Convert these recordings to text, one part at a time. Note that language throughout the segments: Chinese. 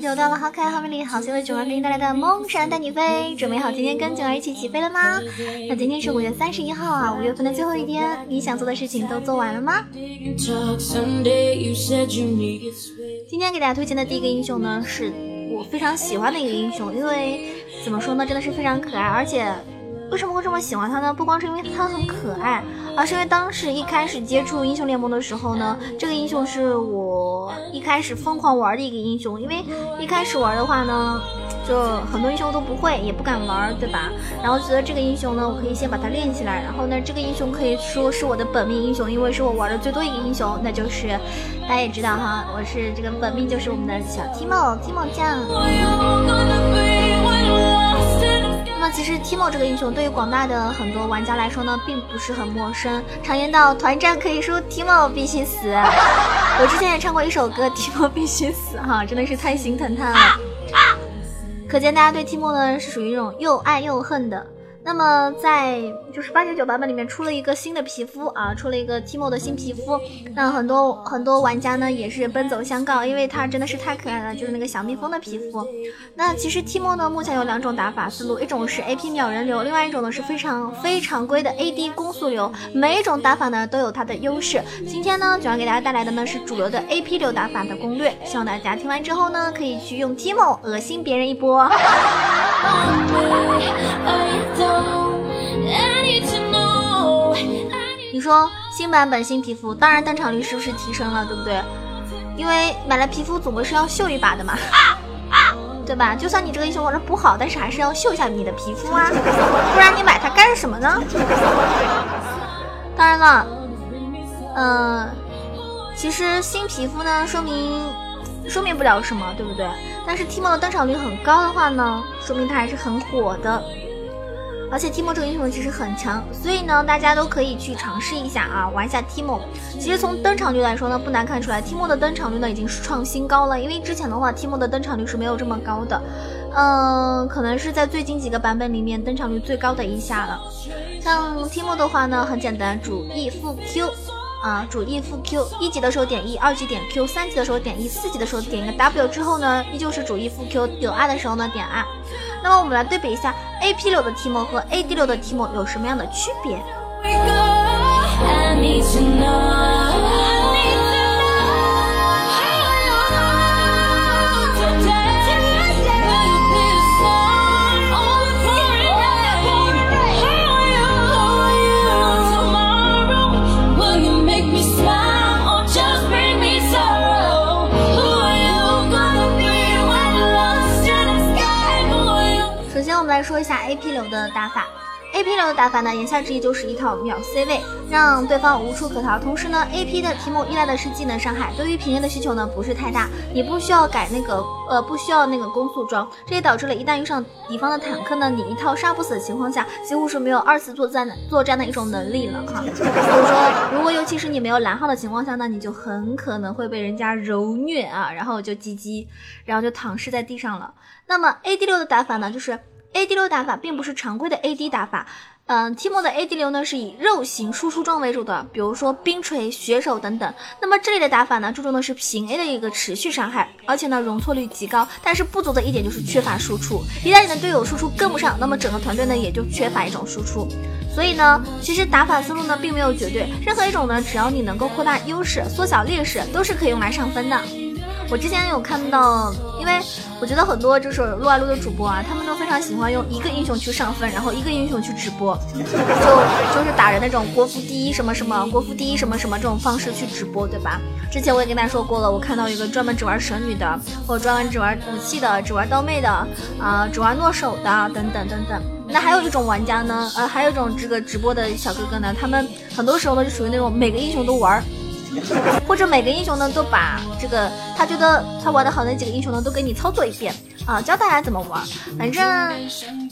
又到了好可爱、好美丽、好邪恶囧儿给你带来的梦闪带你飞，准备好今天跟九儿一起起飞了吗？那今天是五月三十一号啊，五月份的最后一天，你想做的事情都做完了吗？今天给大家推荐的第一个英雄呢，是我非常喜欢的一个英雄，因为怎么说呢，真的是非常可爱，而且。为什么会这么喜欢他呢？不光是因为他很可爱，而是因为当时一开始接触英雄联盟的时候呢，这个英雄是我一开始疯狂玩的一个英雄。因为一开始玩的话呢，就很多英雄都不会，也不敢玩，对吧？然后觉得这个英雄呢，我可以先把它练起来。然后呢，这个英雄可以说是我的本命英雄，因为是我玩的最多一个英雄，那就是大家也知道哈，我是这个本命就是我们的小 Timo，Timo 酱。其实 Timo 这个英雄对于广大的很多玩家来说呢，并不是很陌生。常言道，团战可以输，Timo 必须死。我之前也唱过一首歌，Timo 必须死，哈，真的是太心疼他了。可见大家对 Timo 呢是属于一种又爱又恨的。那么在就是八九九版本里面出了一个新的皮肤啊，出了一个 Timo 的新皮肤，那很多很多玩家呢也是奔走相告，因为它真的是太可爱了，就是那个小蜜蜂的皮肤。那其实 Timo 呢目前有两种打法思路，一种是 AP 秒人流，另外一种呢是非常非常规的 AD 攻速流，每一种打法呢都有它的优势。今天呢主要给大家带来的呢是主流的 AP 流打法的攻略，希望大家听完之后呢可以去用 Timo 恶心别人一波。你说新版本新皮肤，当然登场率是不是提升了，对不对？因为买了皮肤总归是要秀一把的嘛，对吧？就算你这个英雄玩的不好，但是还是要秀一下你的皮肤啊，不然你买它干什么呢？当然了，嗯，其实新皮肤呢，说明说明不了什么，对不对？但是 Timo 的登场率很高的话呢，说明它还是很火的。而且 Timo 这个英雄其实很强，所以呢，大家都可以去尝试一下啊，玩一下 Timo。其实从登场率来说呢，不难看出来，Timo 的登场率呢已经是创新高了。因为之前的话，Timo 的登场率是没有这么高的，嗯，可能是在最近几个版本里面登场率最高的一下了。像 Timo 的话呢，很简单，主 E 副 Q。啊，主 E 副 Q，一级的时候点 E，二级点 Q，三级的时候点 E，四级的时候点一个 W 之后呢，依旧是主 E 副 Q，有 R 的时候呢点 R。那么我们来对比一下 AP 流的提莫和 AD 流的提莫有什么样的区别？下 AP 流的打法，AP 流的打法呢，言下之意就是一套秒 C 位，让对方无处可逃。同时呢，AP 的题目依赖的是技能伤害，对于平 A 的需求呢不是太大，你不需要改那个呃不需要那个攻速装，这也导致了一旦遇上敌方的坦克呢，你一套杀不死的情况下，几乎是没有二次作战作战的一种能力了哈。所以说，如果尤其是你没有蓝号的情况下呢，你就很可能会被人家揉虐啊，然后就 GG，然后就躺尸在地上了。那么 AD 六的打法呢，就是。AD 流打法并不是常规的 AD 打法，嗯，Timo 的 AD 流呢是以肉型输出装为主的，比如说冰锤、血手等等。那么这里的打法呢，注重的是平 A 的一个持续伤害，而且呢容错率极高。但是不足的一点就是缺乏输出，一旦你的队友输出跟不上，那么整个团队呢也就缺乏一种输出。所以呢，其实打法思路呢并没有绝对，任何一种呢，只要你能够扩大优势、缩小劣势，都是可以用来上分的。我之前有看到，因为我觉得很多就是撸啊撸的主播啊，他们都非常喜欢用一个英雄去上分，然后一个英雄去直播，就就是打着那种国服第一什么什么，国服第一什么什么这种方式去直播，对吧？之前我也跟大家说过了，我看到一个专门只玩神女的，或者专门只玩武器的，只玩刀妹的，啊，只玩诺手的，等等等等。那还有一种玩家呢，呃，还有一种这个直播的小哥哥呢，他们很多时候呢就属于那种每个英雄都玩。或者每个英雄呢，都把这个他觉得他玩的好那几个英雄呢，都给你操作一遍。啊，教大家怎么玩，反正，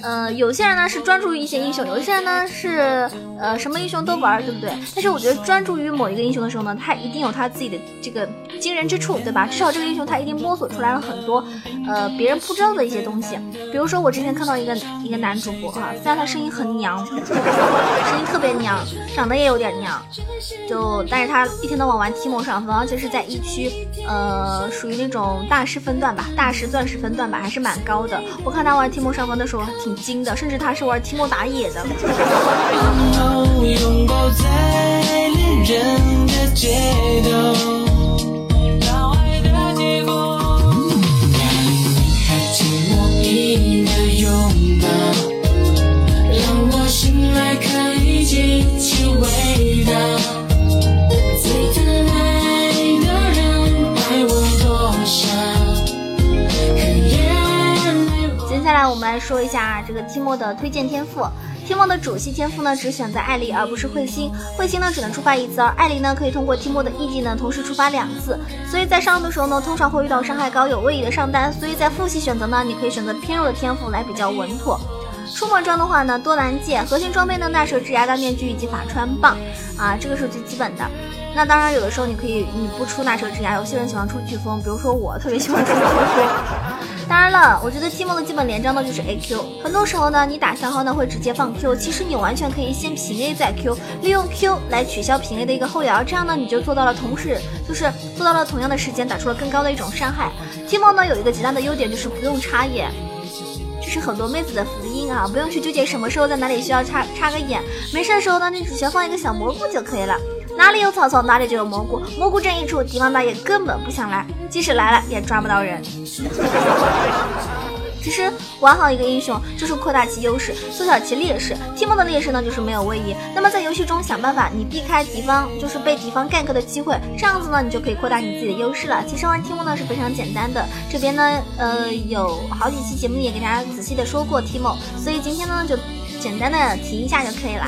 呃，有些人呢是专注于一些英雄，有些人呢是呃什么英雄都玩，对不对？但是我觉得专注于某一个英雄的时候呢，他一定有他自己的这个惊人之处，对吧？至少这个英雄他一定摸索出来了很多，呃，别人不知道的一些东西。比如说我之前看到一个一个男主播哈，虽然他声音很娘，声音特别娘，长得也有点娘，就但是他一天都我玩提莫上分，而且是在一区，呃，属于那种大师分段吧，大师钻石分段吧，还是蛮高的。我看他玩提莫上分的时候挺精的，甚至他是玩提莫打野的。我们来说一下这个 Timo 的推荐天赋。Timo 的主系天赋呢，只选择艾丽，而不是彗星。彗星呢，只能触发一次，而艾丽呢，可以通过 Timo 的 E 技能同时触发两次。所以在上路的时候呢，通常会遇到伤害高、有位移的上单。所以在副系选择呢，你可以选择偏弱的天赋来比较稳妥。出门装的话呢，多兰戒，核心装备呢，大蛇之牙、大面具以及法穿棒啊，这个是最基本的。那当然，有的时候你可以你不出大蛇之牙，有些人喜欢出飓风，比如说我特别喜欢出飓风。当然了，我觉得寂寞的基本连招呢就是 A Q，很多时候呢你打消耗呢会直接放 Q，其实你完全可以先平 A 再 Q，利用 Q 来取消平 A 的一个后摇，这样呢你就做到了同时就是做到了同样的时间打出了更高的一种伤害。寂寞呢有一个极大的优点就是不用插眼，这是很多妹子的福音啊，不用去纠结什么时候在哪里需要插插个眼，没事的时候呢你只需要放一个小蘑菇就可以了。哪里有草丛，哪里就有蘑菇。蘑菇阵一出，敌方大爷根本不想来，即使来了也抓不到人。其实玩好一个英雄就是扩大其优势，缩小其劣势。提莫的劣势呢就是没有位移。那么在游戏中想办法，你避开敌方就是被敌方 gank 的机会，这样子呢你就可以扩大你自己的优势了。其实玩提莫呢是非常简单的。这边呢呃有好几期节目也给大家仔细的说过提莫，所以今天呢就简单的提一下就可以了。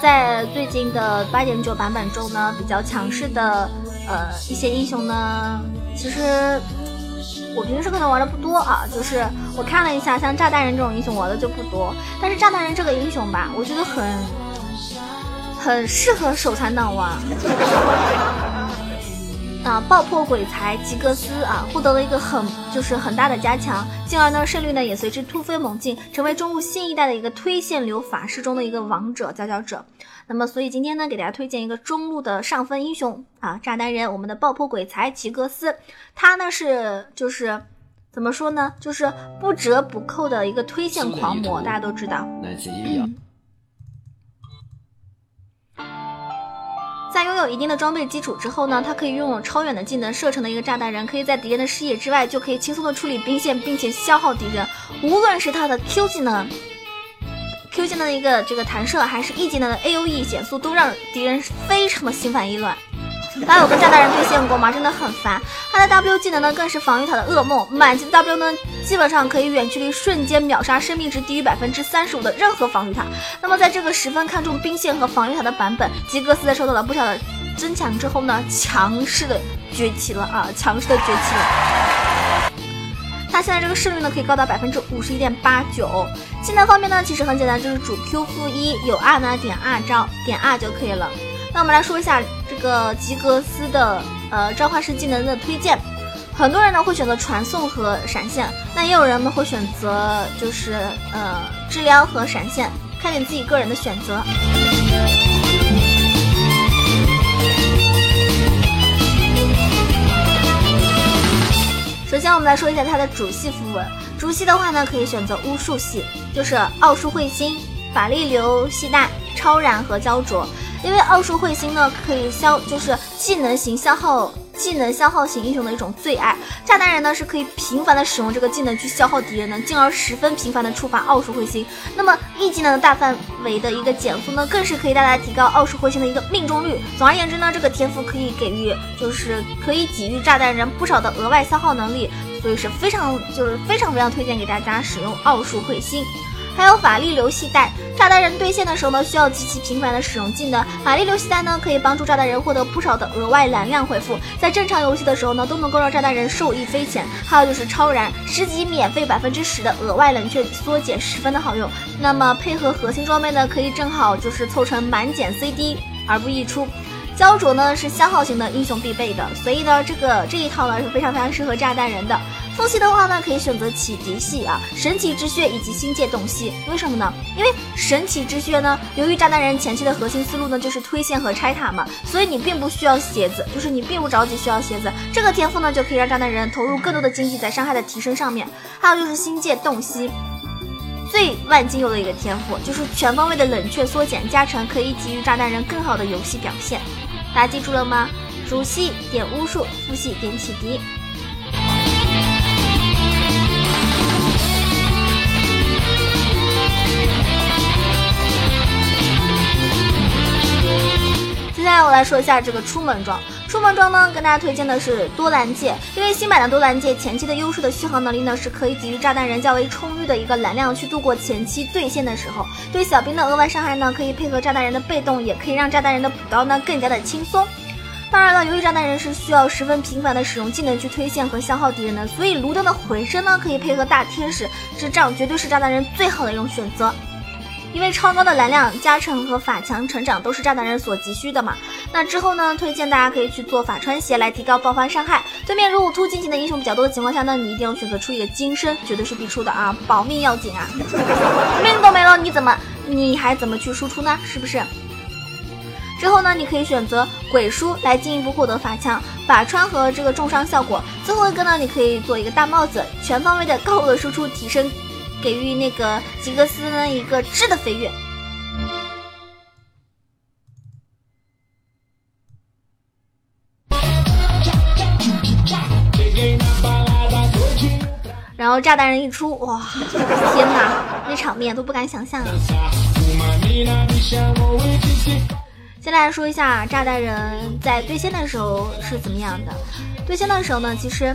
在最近的八点九版本中呢，比较强势的呃一些英雄呢，其实我平时可能玩的不多啊，就是我看了一下，像炸弹人这种英雄玩的就不多。但是炸弹人这个英雄吧，我觉得很很适合手残党玩。啊！爆破鬼才吉格斯啊，获得了一个很就是很大的加强，进而呢胜率呢也随之突飞猛进，成为中路新一代的一个推线流法师中的一个王者佼佼者。那么所以今天呢给大家推荐一个中路的上分英雄啊，炸弹人，我们的爆破鬼才吉格斯，他呢是就是怎么说呢，就是不折不扣的一个推线狂魔，大家都知道。在拥有一定的装备基础之后呢，他可以拥有超远的技能，射程的一个炸弹人，可以在敌人的视野之外就可以轻松的处理兵线，并且消耗敌人。无论是他的 Q 技能、Q 技能的一个这个弹射，还是 E 技能的 A O E 减速，都让敌人非常的心烦意乱。大家有跟炸弹人对线过吗？真的很烦。他的 W 技能呢，更是防御塔的噩梦。满级的 W 呢，基本上可以远距离瞬间秒杀生命值低于百分之三十五的任何防御塔。那么在这个十分看重兵线和防御塔的版本，吉格斯在受到了不小的增强之后呢，强势的崛起了啊！强势的崛起了。他现在这个胜率呢，可以高达百分之五十一点八九。技能方面呢，其实很简单，就是主 Q 负一，有 R 呢点 R 招，点 R 就可以了。那我们来说一下一个吉格斯的呃召唤师技能的推荐，很多人呢会选择传送和闪现，那也有人呢会选择就是呃治疗和闪现，看你自己个人的选择。首先我们来说一下它的主系符文，主系的话呢可以选择巫术系，就是奥数彗星、法力流系带、超燃和焦灼。因为奥数彗星呢，可以消，就是技能型消耗，技能消耗型英雄的一种最爱。炸弹人呢，是可以频繁的使用这个技能去消耗敌人的，进而十分频繁的触发奥数彗星。那么 E 技能的大范围的一个减速呢，更是可以大大提高奥数彗星的一个命中率。总而言之呢，这个天赋可以给予，就是可以给予炸弹人不少的额外消耗能力，所以是非常，就是非常非常推荐给大家使用奥数彗星。还有法力流系带，炸弹人对线的时候呢，需要极其频繁的使用技能。法力流系带呢，可以帮助炸弹人获得不少的额外蓝量回复，在正常游戏的时候呢，都能够让炸弹人受益匪浅。还有就是超燃，十级免费百分之十的额外冷却缩减，十分的好用。那么配合核心装备呢，可以正好就是凑成满减 CD 而不溢出。焦灼呢是消耗型的英雄必备的，所以呢这个这一套呢是非常非常适合炸弹人的。副系的话呢可以选择启迪系啊，神奇之血以及星界洞悉。为什么呢？因为神奇之血呢，由于炸弹人前期的核心思路呢就是推线和拆塔嘛，所以你并不需要鞋子，就是你并不着急需要鞋子。这个天赋呢就可以让炸弹人投入更多的经济在伤害的提升上面。还有就是星界洞悉。最万金油的一个天赋，就是全方位的冷却缩减加成，可以给予炸弹人更好的游戏表现。大家记住了吗？主系点巫术，副系点启迪。来说一下这个出门装。出门装呢，跟大家推荐的是多兰戒，因为新版的多兰戒前期的优势的续航能力呢，是可以给予炸弹人较为充裕的一个蓝量去度过前期对线的时候。对小兵的额外伤害呢，可以配合炸弹人的被动，也可以让炸弹人的补刀呢更加的轻松。当然了，由于炸弹人是需要十分频繁的使用技能去推线和消耗敌人的，所以卢登的回声呢，可以配合大天使，这样绝对是炸弹人最好的一种选择。因为超高的蓝量加成和法强成长都是炸弹人所急需的嘛。那之后呢，推荐大家可以去做法穿鞋来提高爆发伤害。对面如果突进型的英雄比较多的情况下呢，你一定要选择出一个金身，绝对是必出的啊，保命要紧啊！命都没了，你怎么你还怎么去输出呢？是不是？之后呢，你可以选择鬼书来进一步获得法强、法穿和这个重伤效果。最后一个呢，你可以做一个大帽子，全方位的高额输出提升。给予那个吉格斯呢一个质的飞跃，然后炸弹人一出，哇，天哪，那场面都不敢想象啊。先来说一下炸弹人在对线的时候是怎么样的。对线的时候呢，其实。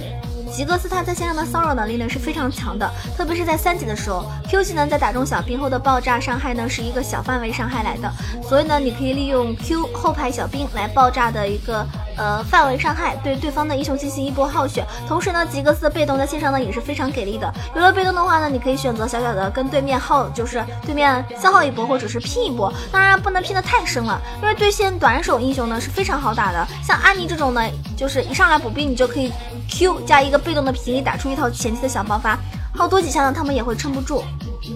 吉格斯他在线上的骚扰能力呢是非常强的，特别是在三级的时候，Q 技能在打中小兵后的爆炸伤害呢是一个小范围伤害来的，所以呢你可以利用 Q 后排小兵来爆炸的一个。呃，范围伤害对对方的英雄进行一波耗血，同时呢，吉格斯的被动在线上呢也是非常给力的。有了被动的话呢，你可以选择小小的跟对面耗，就是对面消耗一波或者是拼一波，当然不能拼的太深了，因为对线短手英雄呢是非常好打的。像安妮这种呢，就是一上来补兵，你就可以 Q 加一个被动的平 A，打出一套前期的小爆发，耗多几下呢，他们也会撑不住。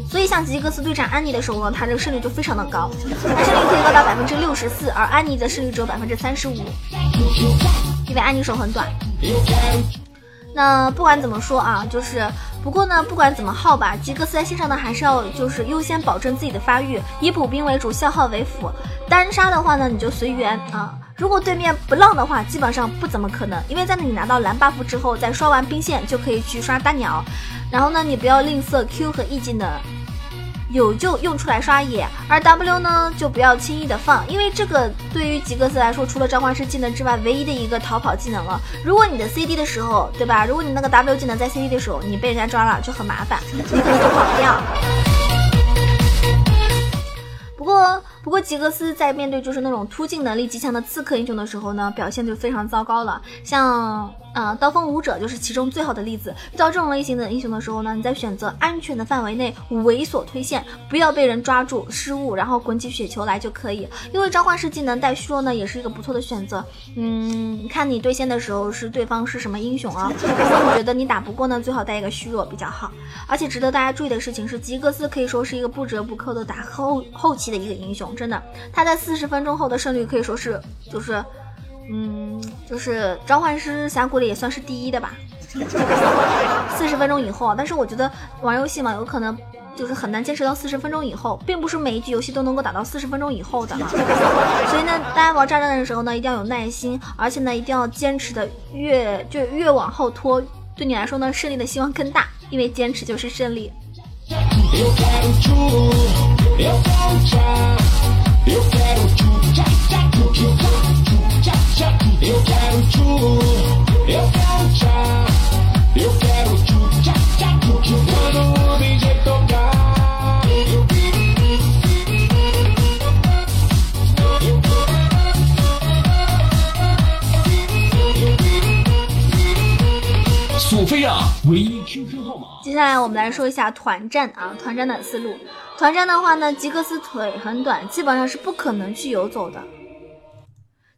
所以像吉格斯对战安妮的时候呢，他这个胜率就非常的高，他胜率可以高达百分之六十四，而安妮的胜率只有百分之三十五，因为安妮手很短。那不管怎么说啊，就是不过呢，不管怎么耗吧，吉格斯在线上呢还是要就是优先保证自己的发育，以补兵为主，消耗为辅。单杀的话呢，你就随缘啊。如果对面不浪的话，基本上不怎么可能，因为在那里拿到蓝 buff 之后，再刷完兵线就可以去刷大鸟。然后呢，你不要吝啬 Q 和 E 技能，有就用出来刷野。而 W 呢，就不要轻易的放，因为这个对于吉格斯来说，除了召唤师技能之外，唯一的一个逃跑技能了。如果你的 CD 的时候，对吧？如果你那个 W 技能在 CD 的时候，你被人家抓了，就很麻烦，你可能就跑不掉。不过。不过吉格斯在面对就是那种突进能力极强的刺客英雄的时候呢，表现就非常糟糕了。像呃刀锋舞者就是其中最好的例子。遇到这种类型的英雄的时候呢，你在选择安全的范围内猥琐推线，不要被人抓住失误，然后滚起雪球来就可以。因为召唤师技能带虚弱呢，也是一个不错的选择。嗯，看你对线的时候是对方是什么英雄啊？如果你觉得你打不过呢，最好带一个虚弱比较好。而且值得大家注意的事情是，吉格斯可以说是一个不折不扣的打后后期的一个英雄。真的，他在四十分钟后的胜率可以说是，就是，嗯，就是召唤师峡谷里也算是第一的吧。四十分钟以后，但是我觉得玩游戏嘛，有可能就是很难坚持到四十分钟以后，并不是每一局游戏都能够打到四十分钟以后的。所以呢，大家玩炸弹的时候呢，一定要有耐心，而且呢，一定要坚持的越就越往后拖，对你来说呢，胜利的希望更大，因为坚持就是胜利。索菲亚唯一亲生号码。接下来我们来说一下团战啊，团战的思路。团战的话呢，吉格斯腿很短，基本上是不可能去游走的。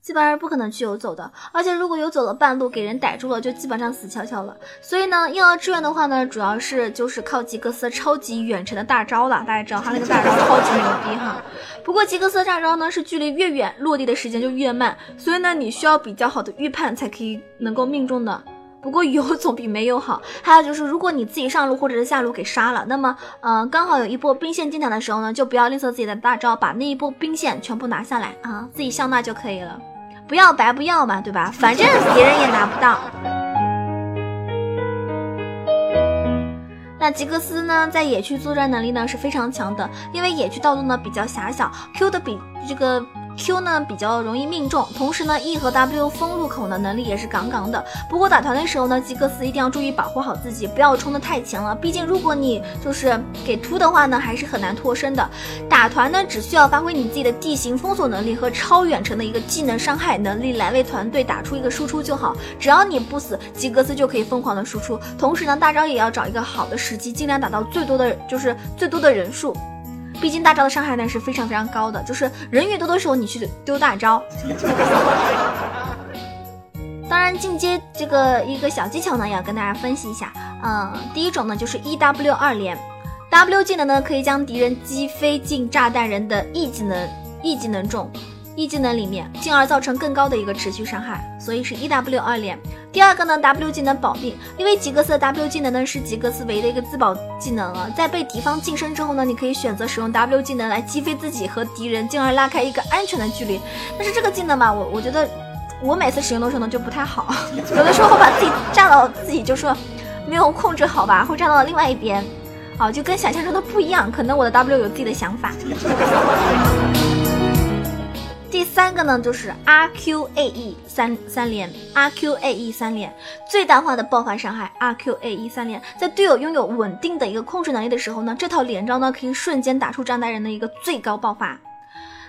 基本上是不可能去游走的。而且如果游走了半路给人逮住了，就基本上死翘翘了。所以呢，婴儿志愿的话呢，主要是就是靠吉格斯超级远程的大招了。大家知道他那个大招超级牛逼哈。不过吉格斯的大招呢，是距离越远落地的时间就越慢，所以呢，你需要比较好的预判才可以能够命中的。不过有总比没有好。还有就是，如果你自己上路或者是下路给杀了，那么，嗯，刚好有一波兵线进场的时候呢，就不要吝啬自己的大招，把那一波兵线全部拿下来啊，自己上那就可以了，不要白不要嘛，对吧？反正别人也拿不到。那吉格斯呢，在野区作战能力呢是非常强的，因为野区道路呢比较狭小，Q 的比这个。Q 呢比较容易命中，同时呢 E 和 W 封路口的能力也是杠杠的。不过打团的时候呢，吉格斯一定要注意保护好自己，不要冲得太前了。毕竟如果你就是给突的话呢，还是很难脱身的。打团呢，只需要发挥你自己的地形封锁能力和超远程的一个技能伤害能力来为团队打出一个输出就好。只要你不死，吉格斯就可以疯狂的输出。同时呢，大招也要找一个好的时机，尽量打到最多的就是最多的人数。毕竟大招的伤害呢是非常非常高的，就是人越多的时候你去丢大招。当然进阶这个一个小技巧呢，也要跟大家分析一下。嗯，第一种呢就是 E W 二连，W 技能呢可以将敌人击飞进炸弹人的 E 技能 E 技能中。一技能里面，进而造成更高的一个持续伤害，所以是 E W 二连。第二个呢，W 技能保命，因为吉格斯的 W 技能呢是吉格斯唯一的一个自保技能啊，在被敌方近身之后呢，你可以选择使用 W 技能来击飞自己和敌人，进而拉开一个安全的距离。但是这个技能嘛，我我觉得我每次使用的时候呢就不太好，有的时候会把自己炸到自己就说没有控制好吧，会炸到另外一边，啊，就跟想象中的不一样，可能我的 W 有自己的想法。第三个呢，就是 R Q A E 三三连，R Q A E 三连最大化的爆发伤害，R Q A E 三连，在队友拥有稳定的一个控制能力的时候呢，这套连招呢可以瞬间打出炸弹人的一个最高爆发。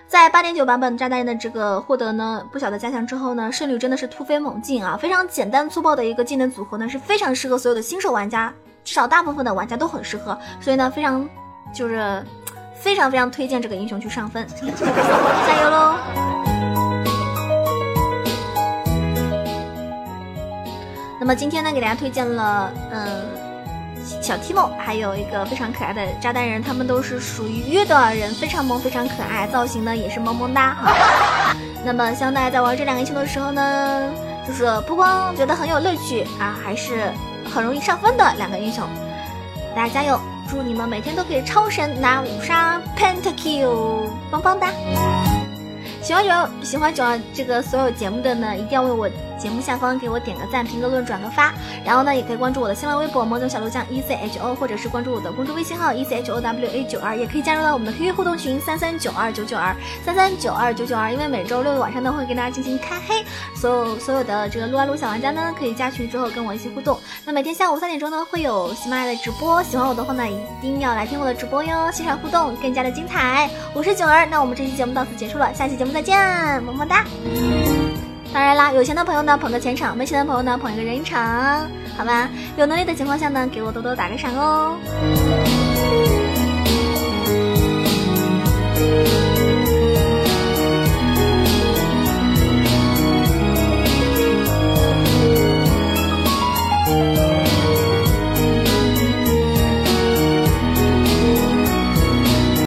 在八点九版本炸弹人的这个获得呢不小的加强之后呢，胜率真的是突飞猛进啊！非常简单粗暴的一个技能组合呢，是非常适合所有的新手玩家，至少大部分的玩家都很适合，所以呢，非常就是。非常非常推荐这个英雄去上分，加油喽！那么今天呢，给大家推荐了，嗯，小 Timo，还有一个非常可爱的炸弹人，他们都是属于约德尔人，非常萌，非常可爱，造型呢也是萌萌哒哈。那么希望大家在玩这两个英雄的时候呢，就是不光觉得很有乐趣啊，还是很容易上分的两个英雄，大家加油！祝你们每天都可以超神拿五杀 pentakill，棒棒哒！喜欢九喜欢九这个所有节目的呢，一定要为我。节目下方给我点个赞、评个论、转个发，然后呢，也可以关注我的新浪微博“魔总小鹿酱 E C H O”，或者是关注我的公众微信号 “E C H O W A 九二”，也可以加入到我们的 QQ 互动群三三九二九九二三三九二九九二。因为每周六的晚上呢，会跟大家进行开黑，所有所有的这个撸啊撸小玩家呢，可以加群之后跟我一起互动。那每天下午三点钟呢，会有喜马拉雅的直播，喜欢我的话呢，一定要来听我的直播哟，现场互动更加的精彩。我是九儿，那我们这期节目到此结束了，下期节目再见，么么哒。当然啦有钱的朋友呢捧个钱场没钱的朋友呢捧一个人场好吧？有能力的情况下呢给我多多打个赏哦。